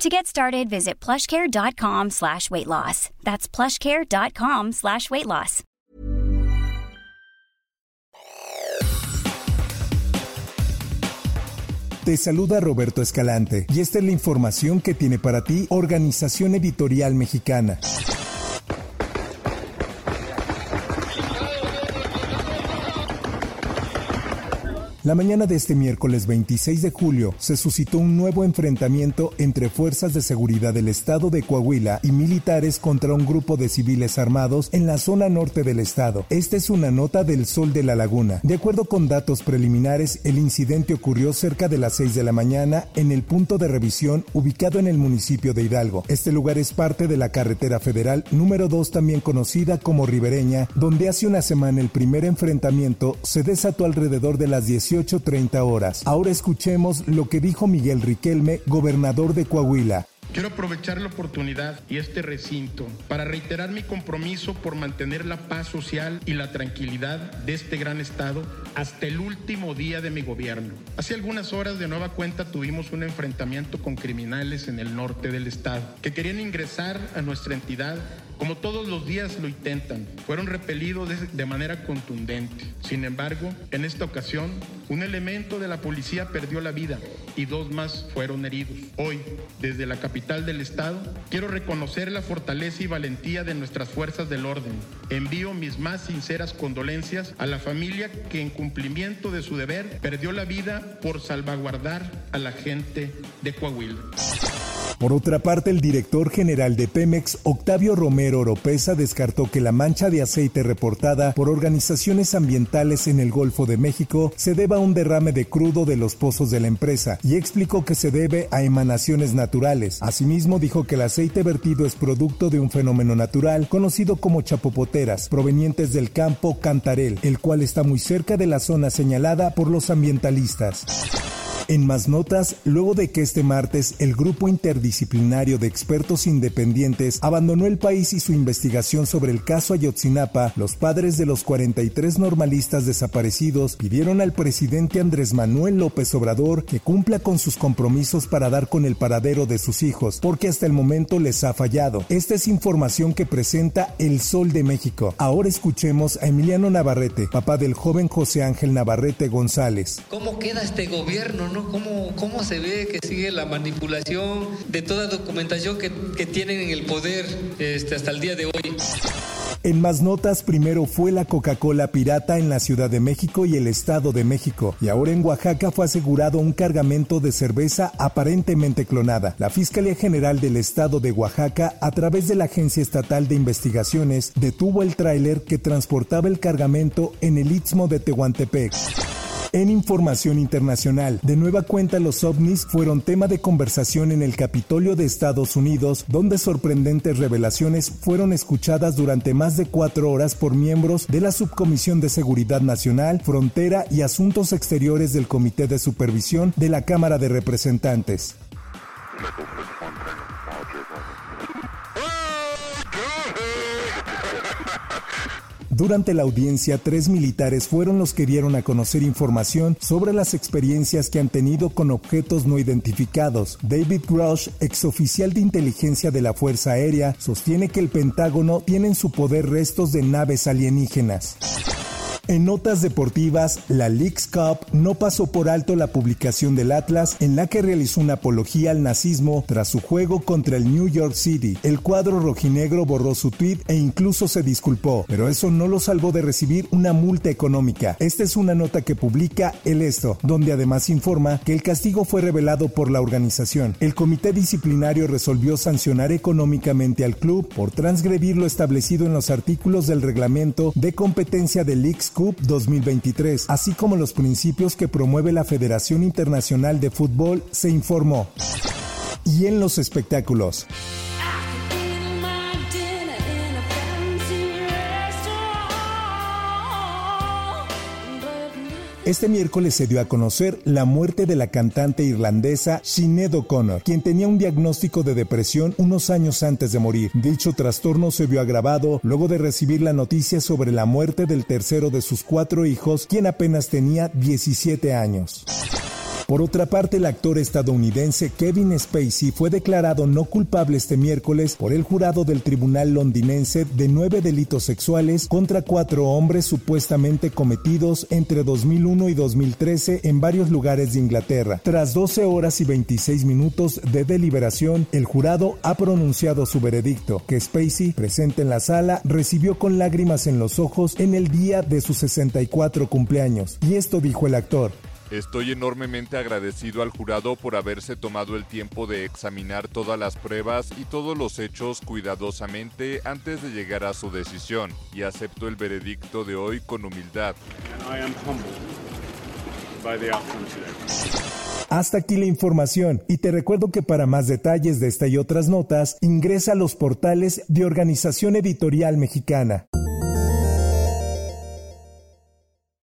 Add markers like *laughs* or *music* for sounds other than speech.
To get started, visit plushcare.com slash weight loss. That's plushcare.com slash weight loss. Te saluda Roberto Escalante y esta es la información que tiene para ti Organización Editorial Mexicana. La mañana de este miércoles 26 de julio se suscitó un nuevo enfrentamiento entre fuerzas de seguridad del estado de Coahuila y militares contra un grupo de civiles armados en la zona norte del estado. Esta es una nota del Sol de la Laguna. De acuerdo con datos preliminares, el incidente ocurrió cerca de las 6 de la mañana en el punto de revisión ubicado en el municipio de Hidalgo. Este lugar es parte de la carretera federal número 2 también conocida como Ribereña, donde hace una semana el primer enfrentamiento se desató alrededor de las 18 18.30 horas. Ahora escuchemos lo que dijo Miguel Riquelme, gobernador de Coahuila. Quiero aprovechar la oportunidad y este recinto para reiterar mi compromiso por mantener la paz social y la tranquilidad de este gran estado hasta el último día de mi gobierno. Hace algunas horas de nueva cuenta tuvimos un enfrentamiento con criminales en el norte del estado que querían ingresar a nuestra entidad como todos los días lo intentan, fueron repelidos de, manera contundente. Sin embargo, en esta ocasión, un elemento de la policía perdió la vida y dos más fueron heridos. Hoy, desde la capital del estado, quiero reconocer la fortaleza y valentía de nuestras fuerzas del orden. Envío mis más sinceras condolencias a la familia que en cumplimiento de su deber perdió la vida por salvaguardar a la gente de Coahuila. Por otra parte, el director general de Pemex, Octavio Romero Oropesa, descartó que la mancha de aceite reportada por organizaciones ambientales en el Golfo de México se deba a un derrame de crudo de los pozos de la empresa y explicó que se debe a emanaciones naturales. Asimismo, dijo que el aceite vertido es producto de un fenómeno natural conocido como chapopoteras, provenientes del campo Cantarel, el cual está muy cerca de la zona señalada por los ambientalistas. En más notas, luego de que este martes el grupo interdisciplinario de expertos independientes abandonó el país y su investigación sobre el caso Ayotzinapa, los padres de los 43 normalistas desaparecidos pidieron al presidente Andrés Manuel López Obrador que cumpla con sus compromisos para dar con el paradero de sus hijos, porque hasta el momento les ha fallado. Esta es información que presenta El Sol de México. Ahora escuchemos a Emiliano Navarrete, papá del joven José Ángel Navarrete González. ¿Cómo queda este gobierno, no? ¿Cómo, se ve que sigue la manipulación de toda documentación que, tienen en el poder este, hasta el día de hoy? En más notas, primero fue la Coca-Cola pirata en la Ciudad de México y el Estado de México, y ahora en Oaxaca fue asegurado un cargamento de cerveza aparentemente clonada. La Fiscalía General del Estado de Oaxaca, a través de la Agencia Estatal de Investigaciones, detuvo el tráiler que transportaba el cargamento en el Istmo de Tehuantepec. En información internacional, de nueva cuenta los ovnis fueron tema de conversación en el Capitolio de Estados Unidos, donde sorprendentes revelaciones fueron escuchadas durante más de cuatro horas por miembros de la Subcomisión de Seguridad Nacional, Frontera y Asuntos Exteriores del Comité de Supervisión de la Cámara de Representantes. *laughs* Durante la audiencia, tres militares fueron los que dieron a conocer información sobre las experiencias que han tenido con objetos no identificados. David Grush, exoficial de inteligencia de la Fuerza Aérea, sostiene que el Pentágono tiene en su poder restos de naves alienígenas. En notas deportivas, la Leagues Cup no pasó por alto la publicación del Atlas en la que realizó una apología al nazismo tras su juego contra el New York City. El cuadro rojinegro borró su tweet e incluso se disculpó, pero eso no lo salvó de recibir una multa económica. Esta es una nota que publica El Esto, donde además informa que el castigo fue revelado por la organización. El comité disciplinario resolvió sancionar económicamente al club por transgredir lo establecido en los artículos del reglamento de competencia de Leagues Cup 2023, así como los principios que promueve la Federación Internacional de Fútbol, se informó. Y en los espectáculos. Este miércoles se dio a conocer la muerte de la cantante irlandesa Sinead O'Connor, quien tenía un diagnóstico de depresión unos años antes de morir. Dicho trastorno se vio agravado luego de recibir la noticia sobre la muerte del tercero de sus cuatro hijos, quien apenas tenía 17 años. Por otra parte, el actor estadounidense Kevin Spacey fue declarado no culpable este miércoles por el jurado del tribunal londinense de nueve delitos sexuales contra cuatro hombres supuestamente cometidos entre 2001 y 2013 en varios lugares de Inglaterra. Tras 12 horas y 26 minutos de deliberación, el jurado ha pronunciado su veredicto, que Spacey, presente en la sala, recibió con lágrimas en los ojos en el día de su 64 cumpleaños. Y esto dijo el actor. Estoy enormemente agradecido al jurado por haberse tomado el tiempo de examinar todas las pruebas y todos los hechos cuidadosamente antes de llegar a su decisión y acepto el veredicto de hoy con humildad. Hasta aquí la información y te recuerdo que para más detalles de esta y otras notas ingresa a los portales de Organización Editorial Mexicana.